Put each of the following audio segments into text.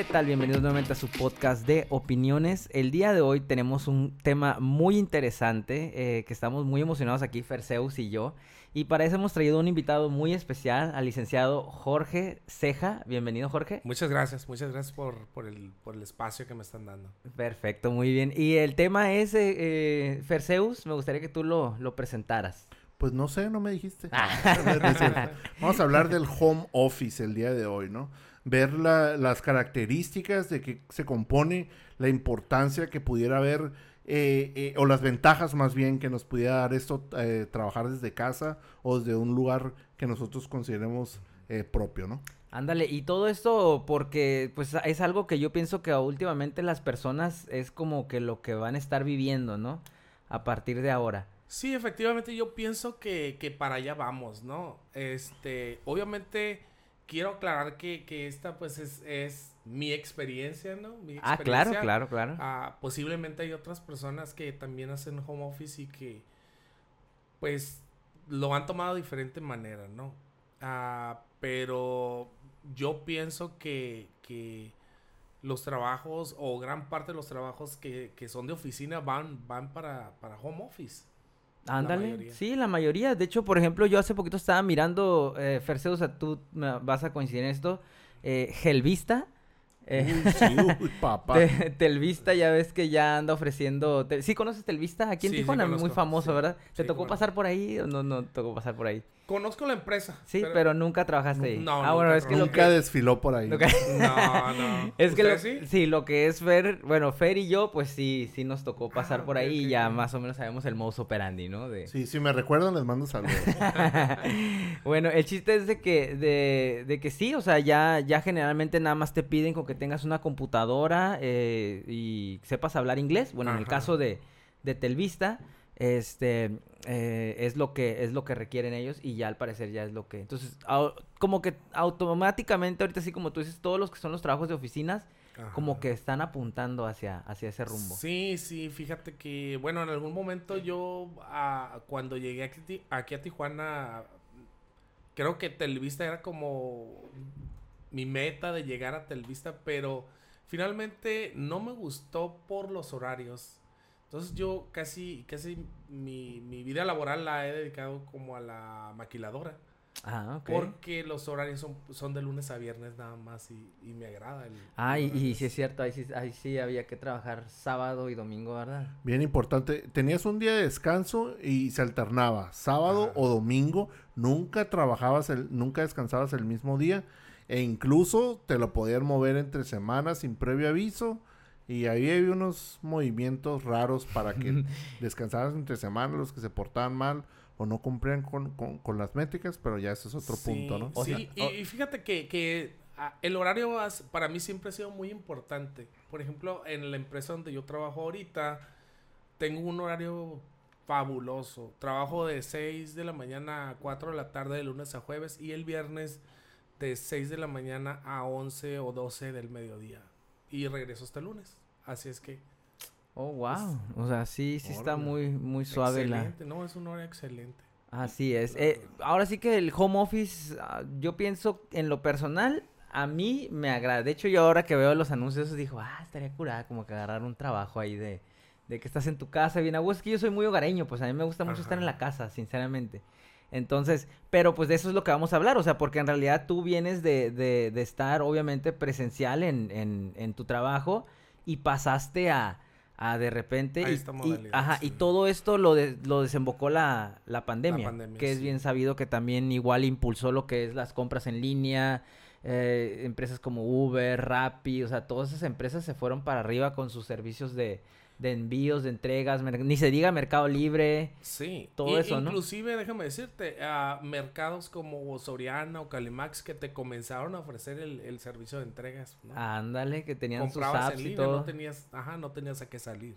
¿Qué tal? Bienvenidos nuevamente a su podcast de opiniones. El día de hoy tenemos un tema muy interesante eh, que estamos muy emocionados aquí, Ferseus y yo. Y para eso hemos traído un invitado muy especial, al licenciado Jorge Ceja. Bienvenido, Jorge. Muchas gracias, muchas gracias por, por, el, por el espacio que me están dando. Perfecto, muy bien. Y el tema es, eh, eh Ferseus, me gustaría que tú lo, lo presentaras. Pues no sé, no me dijiste. Ah. Vamos a hablar del home office el día de hoy, ¿no? ver las características de que se compone, la importancia que pudiera haber, eh, eh, o las ventajas más bien que nos pudiera dar esto, eh, trabajar desde casa o desde un lugar que nosotros consideremos propio, ¿no? Ándale, y todo esto porque pues es algo que yo pienso que últimamente las personas es como que lo que van a estar viviendo, ¿no? A partir de ahora. Sí, efectivamente yo pienso que, que para allá vamos, ¿no? Este, obviamente quiero aclarar que, que esta pues es, es, mi experiencia, ¿no? Mi ah, claro, claro, claro. Ah, posiblemente hay otras personas que también hacen home office y que pues lo han tomado de diferente manera, ¿no? Ah, pero yo pienso que, que los trabajos o gran parte de los trabajos que, que son de oficina van, van para, para home office. Ándale, sí, la mayoría. De hecho, por ejemplo, yo hace poquito estaba mirando, eh, Ferseo, o sea, tú vas a coincidir en esto, eh, Gelvista. Eh, sí, papá. Telvista, ya ves que ya anda ofreciendo. ¿Sí conoces Telvista? Aquí en Tijuana, muy famoso, ¿verdad? ¿Te tocó pasar por ahí o no, no tocó pasar por ahí? Conozco la empresa. Sí, pero, nunca trabajaste ahí. No, ah, bueno, es que nunca desfiló por ahí. No, no. Es que sí? sí? lo que es Fer, bueno, Fer y yo, pues sí, sí nos tocó ah, pasar por ahí y ya más o menos sabemos el modus operandi, ¿no? De... Sí, si me recuerdan les mando saludos. bueno, el chiste es de que, de, de, que sí, o sea, ya, ya generalmente nada más te piden con que tengas una computadora eh, y sepas hablar inglés. Bueno, en el caso de, de Telvista este eh, es lo que es lo que requieren ellos y ya al parecer ya es lo que entonces como que automáticamente ahorita así como tú dices todos los que son los trabajos de oficinas como que están apuntando hacia hacia ese rumbo. Sí sí fíjate que bueno en algún momento yo cuando llegué aquí, aquí a Tijuana creo que Telvista era como mi meta de llegar a Telvista pero finalmente no me gustó por los horarios entonces yo casi, casi mi, mi vida laboral la he dedicado como a la maquiladora. Ah, ok. Porque los horarios son, son de lunes a viernes nada más y, y me agrada. El, ah, y, sí es cierto, ahí sí, ahí sí había que trabajar sábado y domingo, ¿verdad? Bien importante. Tenías un día de descanso y se alternaba, sábado o domingo. Nunca trabajabas, el, nunca descansabas el mismo día. E incluso te lo podían mover entre semanas sin previo aviso y ahí hay unos movimientos raros para que descansaran entre semanas los que se portaban mal o no cumplían con, con, las métricas, pero ya ese es otro punto, ¿no? sí, y, fíjate que, que ah, el horario para mí siempre ha sido muy importante. Por ejemplo, en la empresa donde yo trabajo ahorita, tengo un horario fabuloso. Trabajo de 6 de la mañana a 4 de la tarde de lunes a jueves y el viernes de 6 de la mañana a 11 o 12 del mediodía. Y regreso hasta el lunes. Así es que. Oh, wow. o sea, sí, sí está muy, muy suave excelente. No, es una hora excelente. Así es. Eh, ahora sí que el home office, ah, yo pienso en lo personal, a mí me agrada. De hecho, yo ahora que veo los anuncios, digo, ah, estaría curada como que agarrar un trabajo ahí de, de que estás en tu casa bien a Es que yo soy muy hogareño, pues a mí me gusta mucho estar en la casa, sinceramente. Entonces, pero pues de eso es lo que vamos a hablar, o sea, porque en realidad tú vienes de, de, de estar obviamente presencial en, en, en tu trabajo y pasaste a, a de repente y, ajá, y todo esto lo, lo desembocó la, la, pandemia, que es bien sabido que también igual impulsó lo que es las compras en línea, eh, empresas como Uber, Rappi, o sea, todas esas empresas se fueron para arriba con sus servicios de, de envíos, de entregas, ni se diga Mercado Libre. Sí, todo eso, ¿no? Inclusive, déjame decirte, a mercados como Soriana o Calimax que te comenzaron a ofrecer el, servicio de entregas. Ándale, que tenían sus apps y todo. No tenías, ajá, no tenías a qué salir.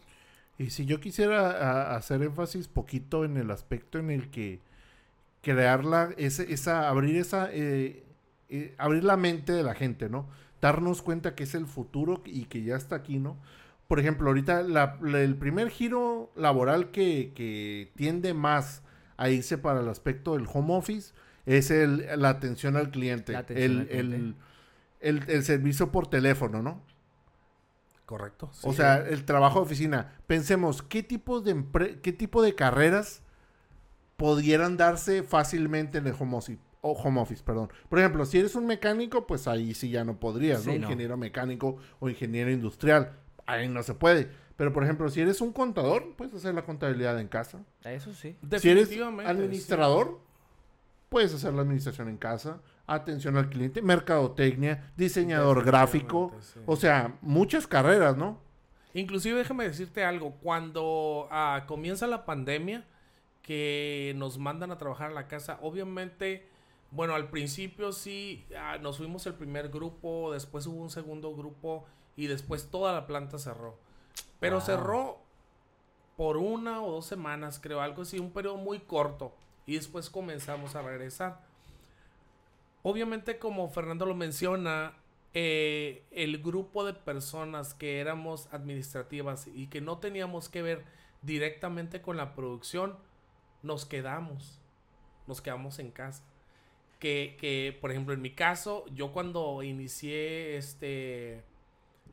Y si yo quisiera hacer énfasis poquito en el aspecto en el que crearla, ese, esa, abrir esa, eh, eh, abrir la mente de la gente, ¿no? Darnos cuenta que es el futuro y que ya está aquí, ¿no? Por ejemplo, ahorita el primer giro laboral que, tiende más a irse para el aspecto del home office es el, la atención al cliente. el, el, el servicio por teléfono, ¿no? Correcto. O sea, el trabajo de oficina. Pensemos, ¿qué tipo de, qué tipo de carreras pudieran darse fácilmente en el home office? O home office, perdón. Por ejemplo, si eres un mecánico, pues ahí sí ya no podrías, ¿no? Sí, no. Ingeniero mecánico o ingeniero industrial. Ahí no se puede. Pero, por ejemplo, si eres un contador, puedes hacer la contabilidad en casa. Eso sí. Si eres Definitivamente. administrador, puedes hacer la administración en casa. Atención al cliente, mercadotecnia, diseñador gráfico. Sí. O sea, muchas carreras, ¿no? Inclusive déjame decirte algo, cuando ah, comienza la pandemia, que nos mandan a trabajar a la casa, obviamente, bueno, al principio sí, ah, nos fuimos el primer grupo, después hubo un segundo grupo y después toda la planta cerró. Pero Wow. cerró por una o dos semanas, creo, algo así, un periodo muy corto. Y después comenzamos a regresar. Obviamente, como Fernando lo menciona, eh, el grupo de personas que éramos administrativas y que no teníamos que ver directamente con la producción, nos quedamos. Nos quedamos en casa. Que, que, por ejemplo, en mi caso, yo cuando inicié este,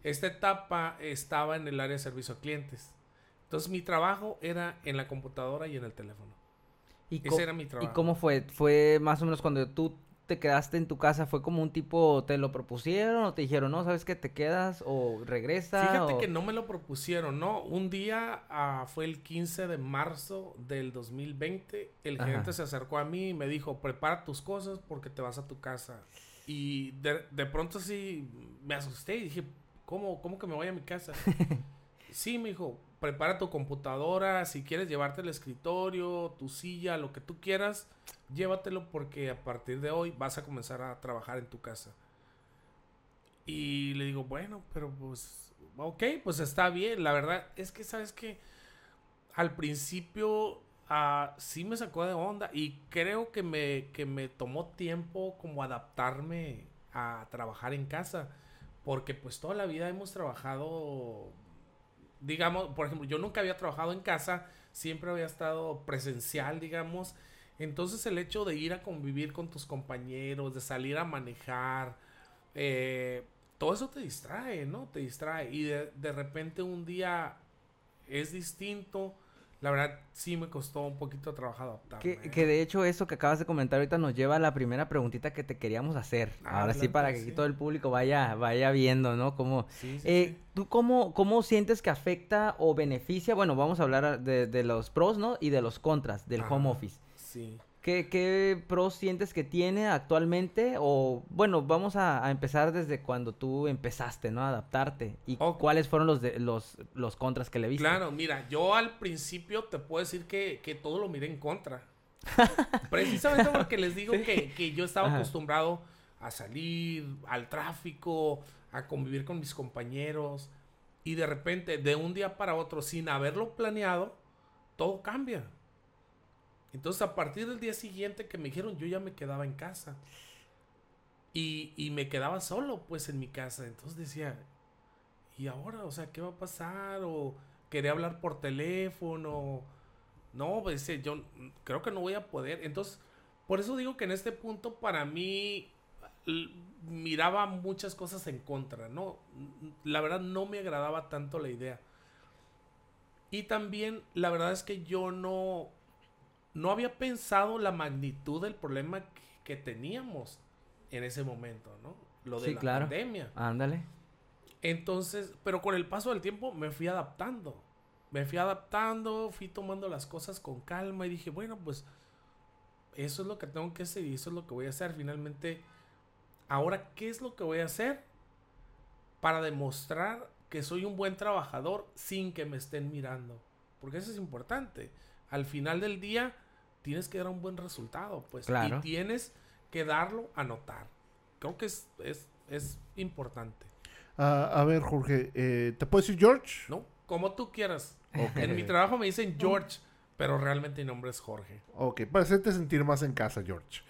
esta etapa estaba en el área de servicio a clientes. Entonces mi trabajo era en la computadora y en el teléfono. ¿Y, Ese era mi ¿Y trabajo. cómo fue? ¿Fue más o menos cuando tú te quedaste en tu casa? ¿Fue como un tipo, te lo propusieron o te dijeron, no, sabes que te quedas o regresa? Fíjate o- que no me lo propusieron, ¿no? Un día ah, fue el 15 de marzo del 2020. El Ajá. gerente se acercó a mí y me dijo, prepara tus cosas porque te vas a tu casa. Y de, de pronto sí me asusté y dije, ¿cómo, cómo que me voy a mi casa? sí, me dijo, prepara tu computadora, si quieres llevarte el escritorio, tu silla, lo que tú quieras, llévatelo porque a partir de hoy vas a comenzar a trabajar en tu casa. Y le digo, bueno, pero pues, ok, pues está bien. La verdad es que, ¿sabes que Al principio ah, sí me sacó de onda y creo que me, que me tomó tiempo como adaptarme a trabajar en casa. Porque pues toda la vida hemos trabajado, digamos, por ejemplo, yo nunca había trabajado en casa, siempre había estado presencial, digamos. Entonces el hecho de ir a convivir con tus compañeros, de salir a manejar, eh, todo eso te distrae, ¿no? Te distrae. Y de, de repente un día es distinto. La verdad, sí me costó un poquito trabajo adaptarme. Que, ¿eh? que de hecho eso que acabas de comentar ahorita nos lleva a la primera preguntita que te queríamos hacer. Ah, Ahora sí, para que sí. todo el público vaya, vaya viendo, ¿no? Cómo, Sí, sí, Eh. ¿Tú cómo, cómo sientes que afecta o beneficia? Bueno, vamos a hablar de, de los pros, ¿no? Y de los contras del home office. Sí. ¿Qué, qué pros sientes que tiene actualmente? O, bueno, vamos a, a empezar desde cuando tú empezaste, ¿no? A adaptarte. ¿Y Ok. cuáles fueron los, de, los, los contras que le viste? Claro, mira, yo al principio te puedo decir que, que todo lo miré en contra. Precisamente porque les digo que, que yo estaba Ajá. acostumbrado a salir al tráfico, a convivir con mis compañeros. Y de repente, de un día para otro, sin haberlo planeado, todo cambia. Entonces, a partir del día siguiente que me dijeron, yo ya me quedaba en casa. Y, y me quedaba solo, pues, en mi casa. Entonces decía, ¿y ahora? O sea, ¿qué va a pasar? O quería hablar por teléfono. No, pues eh, yo creo que no voy a poder. Entonces, por eso digo que en este punto para mí miraba muchas cosas en contra, ¿no? La verdad no me agradaba tanto la idea. Y también la verdad es que yo no, no había pensado la magnitud del problema que, que teníamos en ese momento, ¿no? Lo de Sí, la claro. pandemia. Ándale. Entonces, pero con el paso del tiempo me fui adaptando. Me fui adaptando, fui tomando las cosas con calma y dije, bueno, pues eso es lo que tengo que hacer y eso es lo que voy a hacer. Finalmente, ahora, ¿qué es lo que voy a hacer para demostrar que soy un buen trabajador sin que me estén mirando? Porque eso es importante. Al final del día, tienes que dar un buen resultado, pues. Claro. Y tienes que darlo a notar. Creo que es, es, es importante. Ah, a ver, Jorge, eh, ¿te puedo decir George? ¿No? Como tú quieras. En mi trabajo me dicen George, pero realmente mi nombre es Jorge. Ok, para hacerte sentir más en casa, George.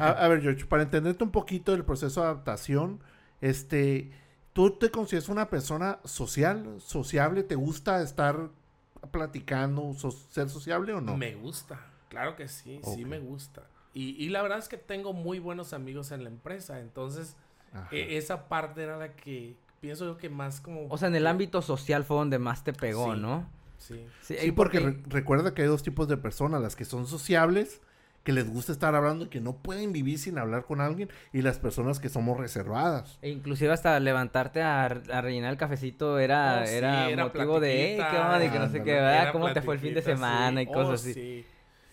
A, a ver, George, para entenderte un poquito del proceso de adaptación, este, ¿tú te consideras una persona social, sociable? ¿Te gusta estar platicando, so- ser sociable o no? Me gusta, claro que sí, sí me gusta. Y, y la verdad es que tengo muy buenos amigos en la empresa, entonces. E- esa parte era la que pienso yo que más como... O sea, en el ámbito social fue donde más te pegó, Sí. ¿no? Sí. Sí, Sí, y porque re- recuerda que hay dos tipos de personas, las que son sociables, que les gusta estar hablando y que no pueden vivir sin hablar con alguien, y las personas que somos reservadas. E inclusive hasta levantarte a, a rellenar el cafecito era, Oh, sí, era, era motivo de, "Ey, ¿qué onda? Y que no sé qué. ¿verdad? ¿Cómo te fue el fin de semana? sí. Y cosas Oh, así. Sí.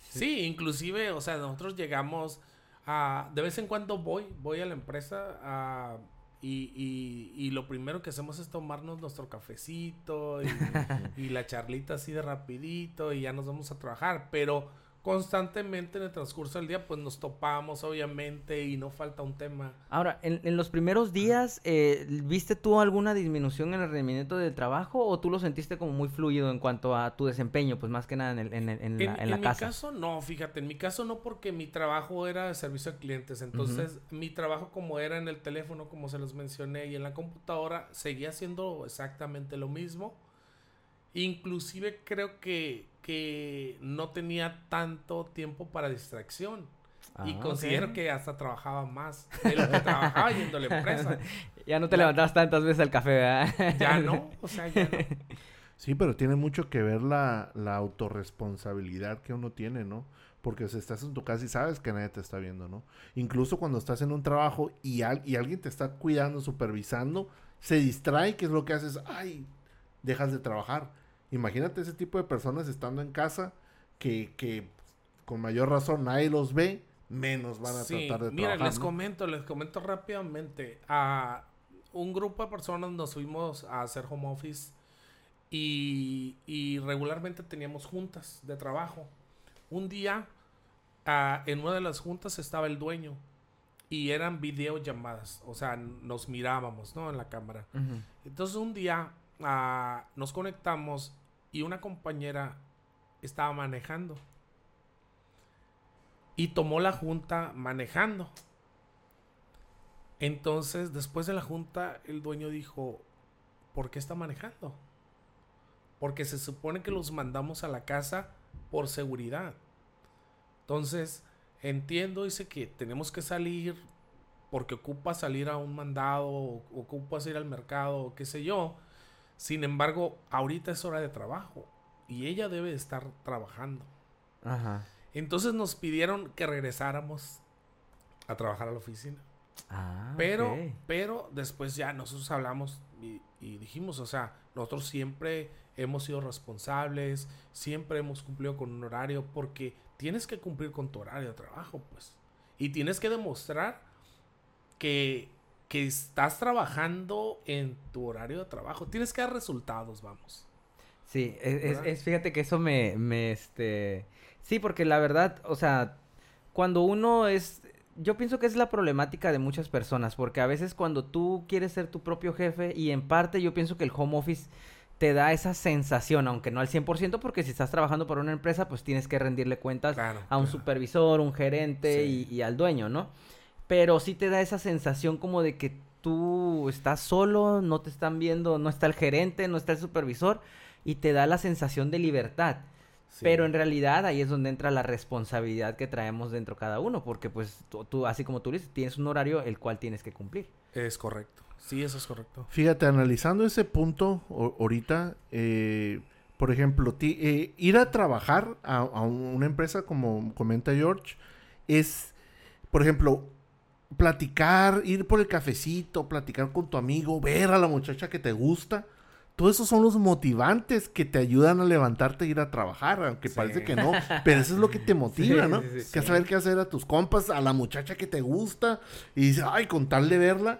Sí, inclusive, o sea, nosotros llegamos a... De vez en cuando voy, voy a la empresa a... Y, y, y lo primero que hacemos es tomarnos nuestro cafecito y, y la charlita así de rapidito y ya nos vamos a trabajar. Pero constantemente en el transcurso del día pues nos topamos obviamente y no falta un tema. Ahora, en, en los primeros días, eh, ¿viste tú alguna disminución en el rendimiento del trabajo o tú lo sentiste como muy fluido en cuanto a tu desempeño, pues más que nada en, el- en, el- en la, En, en casa? mi caso no, fíjate, en mi caso no porque mi trabajo era de servicio a clientes, entonces mi trabajo como era en el teléfono, como se los mencioné, y en la computadora, seguía haciendo exactamente lo mismo. Inclusive creo que, que no tenía tanto tiempo para distracción. y Ah, considero ok. que hasta trabajaba más de lo que trabajaba yendo a la empresa. Ya no te La- levantabas tantas veces al café, ¿verdad? Ya no, o sea, ya no. Sí, pero tiene mucho que ver la, la autorresponsabilidad que uno tiene, ¿no? Porque si estás en tu casa y sabes que nadie te está viendo, ¿no? Incluso cuando estás en un trabajo y, al- y alguien te está cuidando, supervisando, se distrae, que es lo que haces? Ay, dejas de trabajar. Imagínate ese tipo de personas estando en casa que, que con mayor razón nadie los ve, menos van a Sí, tratar de mira, trabajar. les ¿no? comento, les comento rápidamente. A un grupo de personas nos fuimos a hacer home office y, y regularmente teníamos juntas de trabajo. Un día, ah, en una de las juntas estaba el dueño y eran videollamadas, o sea, nos mirábamos, ¿no? En la cámara. Ujú. Entonces un día nos conectamos y una compañera estaba manejando. Y tomó la junta manejando. Entonces, después de la junta, el dueño dijo, ¿por qué está manejando? Porque se supone que los mandamos a la casa por seguridad. Entonces, entiendo, dice que tenemos que salir porque ocupa salir a un mandado, o ocupas ir al mercado, qué sé yo. Sin embargo, ahorita es hora de trabajo y ella debe de estar trabajando. Ajá. Entonces nos pidieron que regresáramos a trabajar a la oficina. Ah, Pero, pero después ya nosotros hablamos y, y dijimos, o sea, nosotros siempre hemos sido responsables, siempre hemos cumplido con un horario, porque tienes que cumplir con tu horario de trabajo, pues. Y tienes que demostrar que, que estás trabajando en tu horario de trabajo. Tienes que dar resultados, vamos. Sí, es, es- fíjate que eso me, me, este... Sí, porque la verdad, o sea, cuando uno es... Yo pienso que es la problemática de muchas personas, porque a veces cuando tú quieres ser tu propio jefe, y en parte yo pienso que el home office te da esa sensación, aunque no al 100%, porque si estás trabajando para una empresa, pues tienes que rendirle cuentas Claro. a un claro. supervisor, un gerente Sí. y, y al dueño, ¿no? Pero sí te da esa sensación como de que tú estás solo, no te están viendo, no está el gerente, no está el supervisor, y te da la sensación de libertad. Sí. Pero en realidad ahí es donde entra la responsabilidad que traemos dentro cada uno, porque pues tú, tú, así como tú dices, tienes un horario el cual tienes que cumplir. Es correcto. Sí, eso es correcto. Fíjate, analizando ese punto o- ahorita, eh, por ejemplo, ti- eh, ir a trabajar a, a una empresa, como comenta George, es, por ejemplo, platicar, ir por el cafecito, platicar con tu amigo, ver a la muchacha que te gusta. Todos esos son los motivantes que te ayudan a levantarte e ir a trabajar, aunque Sí. parece que no, pero eso es lo que te motiva, Sí, ¿no? sí, que saber qué hacer a tus compas, a la muchacha que te gusta, y dices, ay, con tal de verla,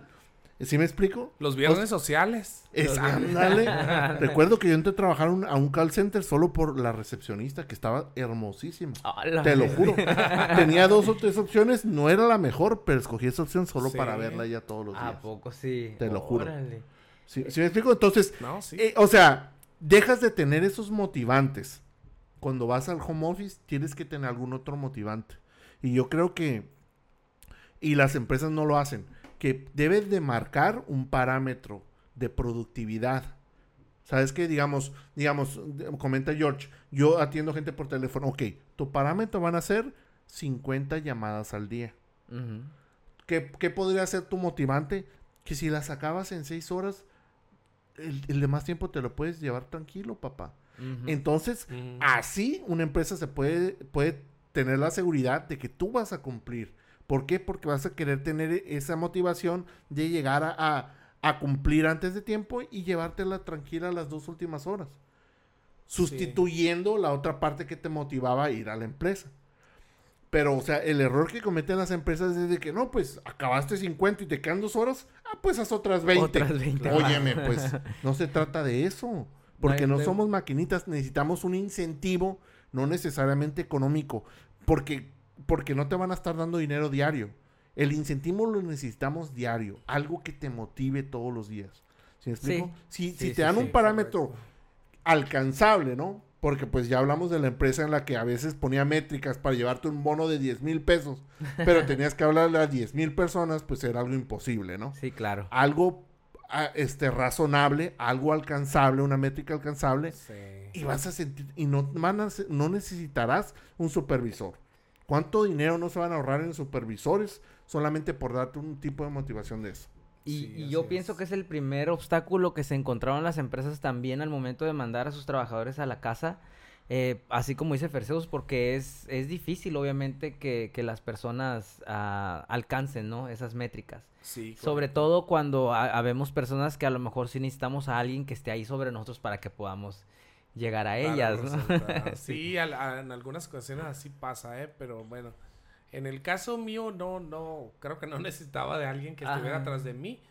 ¿sí me explico? Los viernes sociales. Es, ándale. Recuerdo que yo entré a trabajar un- a un call center solo por la recepcionista, que estaba hermosísima. Te lo juro. Tenía dos o tres opciones, no era la mejor, pero escogí esa opción solo Sí. para verla ya todos los días. ¿A poco sí? Te lo juro. Órale. ¿Sí, sí me explico? Entonces, No, sí. eh, o sea, dejas de tener esos motivantes. Cuando vas al home office, tienes que tener algún otro motivante. Y yo creo que, y las empresas no lo hacen, que debes de marcar un parámetro de productividad. ¿Sabes qué? Digamos, digamos, comenta George, yo atiendo gente por teléfono. Ok, tu parámetro van a ser 50 llamadas al día. ¿qué, qué podría ser tu motivante? Que si la sacabas en seis horas, el, el demás tiempo te lo puedes llevar tranquilo, papá. Entonces, Mm. así una empresa se puede, puede tener la seguridad de que tú vas a cumplir. ¿Por qué? Porque vas a querer tener e- esa motivación de llegar a, a- a cumplir antes de tiempo y llevártela tranquila las dos últimas horas. Sustituyendo la otra parte que te motivaba a ir a la empresa. Pero, o sea, el error que cometen las empresas es de que, no, pues, acabaste 50 y te quedan dos horas, ah, pues haz otras 20. Otras 20. Óyeme, pues no se trata de eso. Porque No no, somos maquinitas, necesitamos un incentivo, no necesariamente económico. Porque, porque no te van a estar dando dinero diario. El incentivo lo necesitamos diario. Algo que te motive todos los días. ¿Sí me explico? Si, Sí, si sí, te dan sí, un parámetro correcto. alcanzable, ¿no? Porque pues ya hablamos de la empresa en la que a veces ponía métricas para llevarte un bono de 10 mil pesos, pero tenías que hablarle a 10 mil personas, pues era algo imposible, ¿no? Sí, claro. algo ah, este razonable, algo alcanzable, una métrica alcanzable Sí. y vas a sentir y no van a no necesitarás un supervisor. ¿Cuánto dinero no se van a ahorrar en supervisores solamente por darte un tipo de motivación de eso? Y, Sí, y yo pienso que es el primer obstáculo que se encontraron las empresas también al momento de mandar a sus trabajadores a la casa. eh, así como dice Ferseus, porque es, es difícil obviamente que, que las personas ah, alcancen ¿no? esas métricas. Sí, Sobre todo cuando ha- habemos personas que a lo mejor sí necesitamos a alguien que esté ahí sobre nosotros para que podamos llegar a ellas. el ¿no? sí, a- en algunas ocasiones así pasa, ¿eh? Pero bueno, en el caso mío no, no, creo que no necesitaba de alguien que estuviera Ajá. atrás de mí.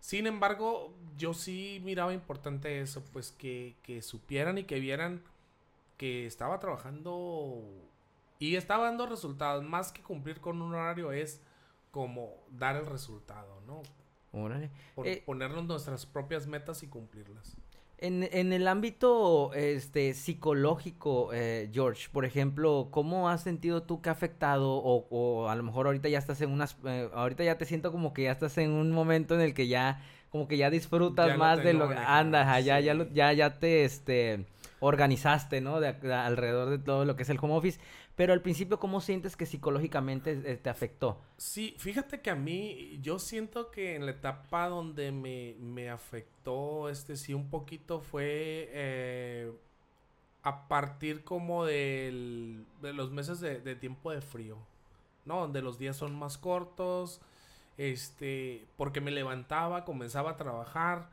Sin embargo, yo sí miraba importante eso, pues que, que supieran y que vieran que estaba trabajando y estaba dando resultados. Más que cumplir con un horario es como dar el resultado, ¿no? Órale. Por Eh, ponernos nuestras propias metas y cumplirlas. En, en el ámbito este, psicológico, eh, George, por ejemplo, ¿cómo has sentido tú que ha afectado o, o a lo mejor ahorita ya estás en unas, eh, ahorita ya te siento como que ya estás en un momento en el que ya, como que ya disfrutas Ya lo más de lo que anda, ya, ya, lo- ya, ya te, este, organizaste, ¿no? De, de alrededor de todo lo que es el home office, pero al principio, ¿cómo sientes que psicológicamente eh, te afectó? Sí, fíjate que a mí, yo siento que en la etapa donde me, me afectó, este sí, un poquito fue eh, a partir como de los meses de, de tiempo de frío, ¿no? Donde los días son más cortos, este, porque me levantaba, comenzaba a trabajar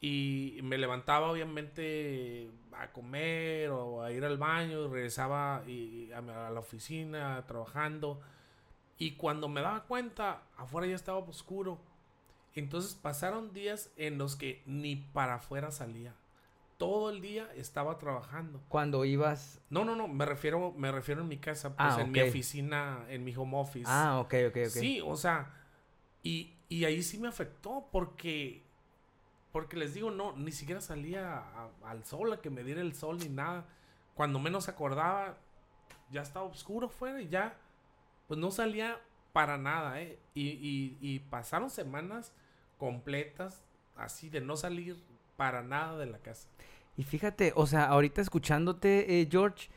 y me levantaba obviamente a comer o a ir al baño y regresaba y, a, la oficina trabajando. Y cuando me daba cuenta, afuera ya estaba oscuro. Entonces pasaron días en los que ni para afuera salía. Todo el día estaba trabajando. Cuando ibas... No, no, no, me refiero, me refiero en mi casa, pues Ah, en mi oficina, en mi home office. Ah, ok, ok, ok. Sí, o sea, y, y ahí sí me afectó porque, porque les digo, no, ni siquiera salía al sol, a que me diera el sol ni nada. Cuando menos acordaba, ya estaba oscuro fuera y ya, pues no salía para nada, ¿eh? Y, y, y pasaron semanas completas así de no salir para nada de la casa. Y fíjate, o sea, ahorita escuchándote, eh, George,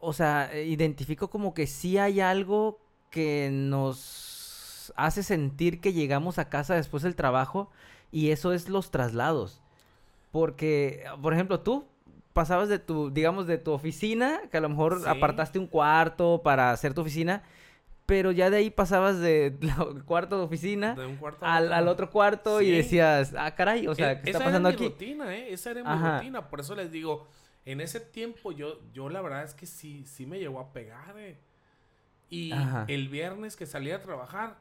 o sea, eh, identifico como que sí hay algo que nos hace sentir que llegamos a casa después del trabajo y eso es los traslados. Porque, por ejemplo, tú pasabas de tu, digamos, de tu oficina, que a lo mejor Sí. apartaste un cuarto para hacer tu oficina, pero ya de ahí pasabas de cuarto de oficina De un cuarto al, al otro cuarto y Sí. decías, ah, caray, o sea, E- ¿qué esa está pasando era mi aquí? rutina, ¿eh? Esa era mi Ajá. rutina. Por eso les digo, en ese tiempo yo, yo la verdad es que sí, sí me llegó a pegar, ¿eh? Y Ajá. el viernes que salía a trabajar,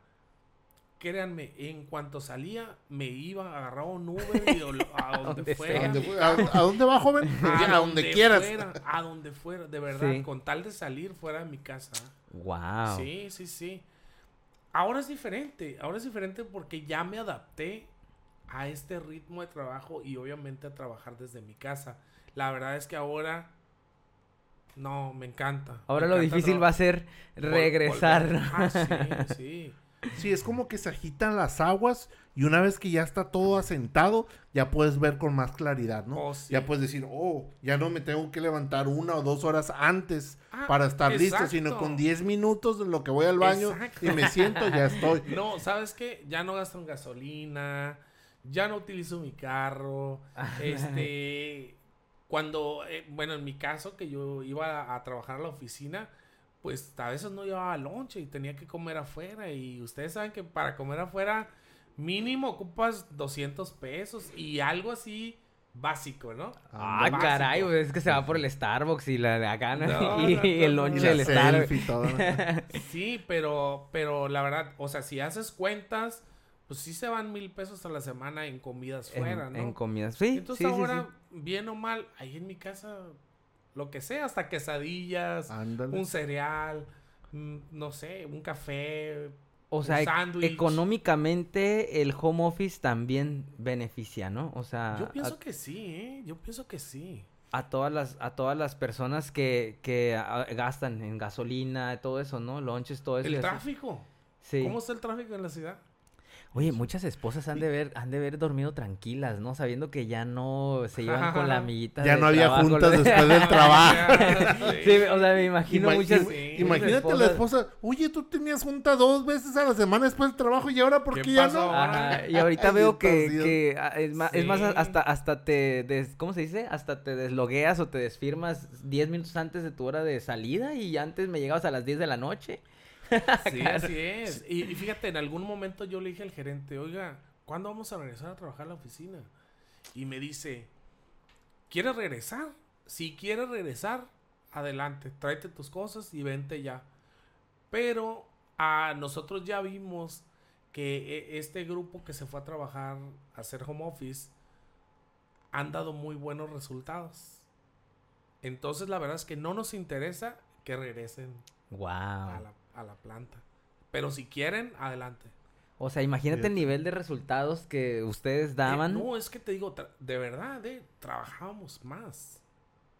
créanme, en cuanto salía, me iba, agarraba un Uber y a donde Donde ¿A fuera. dónde, fu- a- a dónde va, joven? a donde quieras. fuera, a donde fuera, de verdad, Sí. con tal de salir fuera de mi casa. Wow. Sí, sí, sí. Ahora es diferente. Ahora es diferente porque ya me adapté a este ritmo de trabajo y obviamente a trabajar desde mi casa. La verdad es que ahora no, me encanta. Ahora Me lo encanta difícil va a ser regresar. Ah, sí, sí. Sí, es como que se agitan las aguas y una vez que ya está todo asentado, ya puedes ver con más claridad, ¿no? Oh, sí. Ya puedes decir, oh, ya no me tengo que levantar una o dos horas antes Ah, para estar listo, sino con 10 minutos de lo que voy al baño Exacto. y me siento, ya estoy. No, ¿sabes qué? Ya no gasto en gasolina, ya no utilizo mi carro. Este, cuando, eh, bueno, en mi caso, que yo iba a, a trabajar a la oficina, pues a veces no llevaba lonche y tenía que comer afuera. Y ustedes saben que para comer afuera, mínimo ocupas 200 pesos y algo así básico, ¿no? Ah, Básico. caray, pues es que se va por el Starbucks y la ¿no? No, y no, el no, Y lonche la del Starbucks. y todo, ¿no? Sí, pero, pero la verdad, o sea, si haces cuentas, pues sí se van mil pesos a la semana en comidas fuera, en, ¿no? en comidas. Sí, Entonces sí, sí, ahora, sí. bien o mal, ahí en mi casa, lo que sea, hasta quesadillas, Ándale. un cereal, mm, no sé, un café. O un sea, e- sándwich. económicamente el home office también beneficia, ¿no? O sea, Yo pienso a, que sí, ¿eh? Yo pienso que sí. a todas las a todas las personas que, que ah, gastan en gasolina, todo eso, ¿no? Lonches, todo eso. El tráfico. Sí. ¿Cómo está el tráfico en la ciudad? Oye, muchas esposas han de ver han de ver dormido tranquilas, ¿no? Sabiendo que ya no se llevan con la amiguita Ya de no había trabajo, juntas después del trabajo. Sí, o sea, me imagino Ima- muchas, sí, imagínate muchas la esposas- esposa, oye, tú tenías junta dos veces a la semana después del trabajo y ahora por ¿Qué qué ya pasó? no? Ajá, y ahorita veo que, ah, es, más, es más, hasta, hasta te, des- ¿cómo se dice? Hasta te deslogueas o te desfirmas 10 minutos antes de tu hora de salida y antes me llegabas a las 10 de la noche. Sí, así es. Y, y fíjate, en algún momento yo le dije al gerente, oiga, ¿cuándo vamos a regresar a trabajar a la oficina? Y me dice, ¿quieres regresar? Si quieres regresar, adelante, tráete tus cosas y vente ya. Pero a nosotros ya vimos que e- este grupo que se fue a trabajar a hacer home office han dado muy buenos resultados. Entonces la verdad es que no nos interesa que regresen Wow. a la, a la planta. Pero si quieren, adelante. O sea, imagínate el nivel de resultados que ustedes daban. Eh, no, es que te digo, de verdad, eh, trabajábamos más.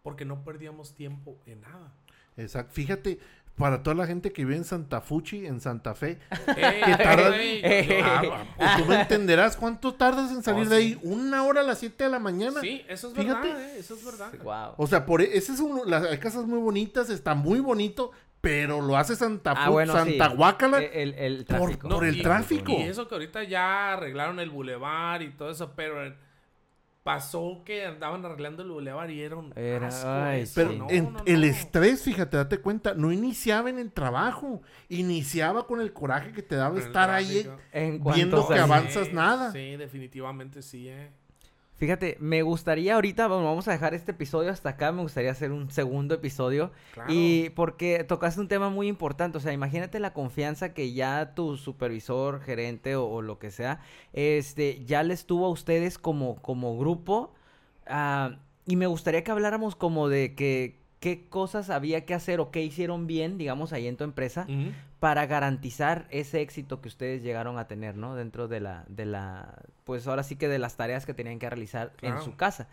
Porque no perdíamos tiempo en nada. Exacto. Fíjate, para toda la gente que vive en Santa Fuchi, en Santa Fe, Ey, ¿Qué tardan? ey, ah, pues tú me entenderás cuánto tardas en salir Oh, de sí. ahí. Una hora a las 7 de la mañana. sí, eso es Fíjate. verdad, eh, eso es verdad. Wow. O sea, por e- ese es uno, las hay casas muy bonitas, está muy bonito, pero lo hace Santa Ah, Fu- bueno, sí. Santa Guácala. El, el Por- tráfico. por el y- tráfico. Y eso que ahorita ya arreglaron el bulevar y todo eso, pero eh, pasó que andaban arreglando el bulevar y era un Era- asco ay, eso, Pero sí. no, en- no, el estrés, fíjate, date cuenta, no iniciaba en el trabajo, iniciaba con el coraje que te daba estar ahí. En viendo que avanzas Sí, nada. Sí, definitivamente sí, eh. Fíjate, me gustaría ahorita, bueno, vamos a dejar este episodio hasta acá, me gustaría hacer un segundo episodio. Claro. Y porque tocaste un tema muy importante, o sea, imagínate la confianza que ya tu supervisor, gerente o, o lo que sea, este, ya les tuvo a ustedes como, como grupo. ah, y me gustaría que habláramos como de que qué cosas había que hacer o qué hicieron bien, digamos, ahí en tu empresa, para garantizar ese éxito que ustedes llegaron a tener, ¿no? Dentro de la, de la, pues ahora sí que de las tareas que tenían que realizar en su casa.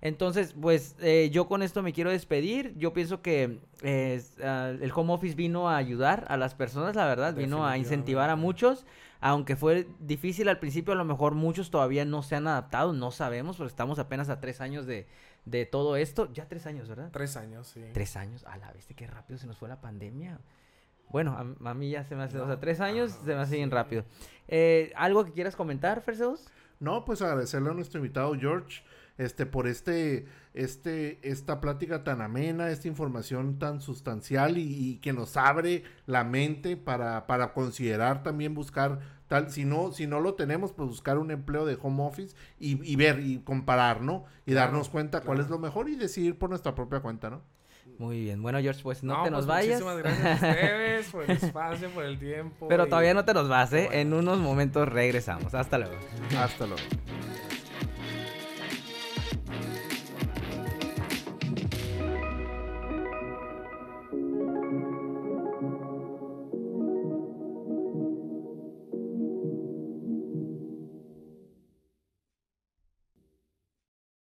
Entonces, pues eh, yo con esto me quiero despedir. Yo pienso que eh, ah, el home office vino a ayudar a las personas, la verdad, vino a incentivar a muchos. Aunque fue difícil al principio, a lo mejor muchos todavía no se han adaptado, no sabemos, porque estamos apenas a tres años de, de todo esto. Ya tres años, ¿verdad? Tres años, sí. Tres años, a la viste qué rápido se nos fue la pandemia. Bueno, a, a mí ya se me hace, o sea, tres años se me hace bien rápido. Eh, ¿Algo que quieras comentar, Ferseus? No, pues agradecerle a nuestro invitado George, este, por este, este, esta plática tan amena, esta información tan sustancial y, y que nos abre la mente para, para considerar también buscar tal, si no, si no lo tenemos, pues buscar un empleo de home office y, y ver y comparar, ¿no? Y darnos cuenta cuál es lo mejor y decidir por nuestra propia cuenta, ¿no? Muy bien. Bueno, George, pues no, te pues nos vayas. Muchísimas gracias a ustedes por el espacio, por el tiempo. Pero y- todavía no te nos vas, ¿eh? Bueno. En unos momentos regresamos. Hasta luego. Hasta luego.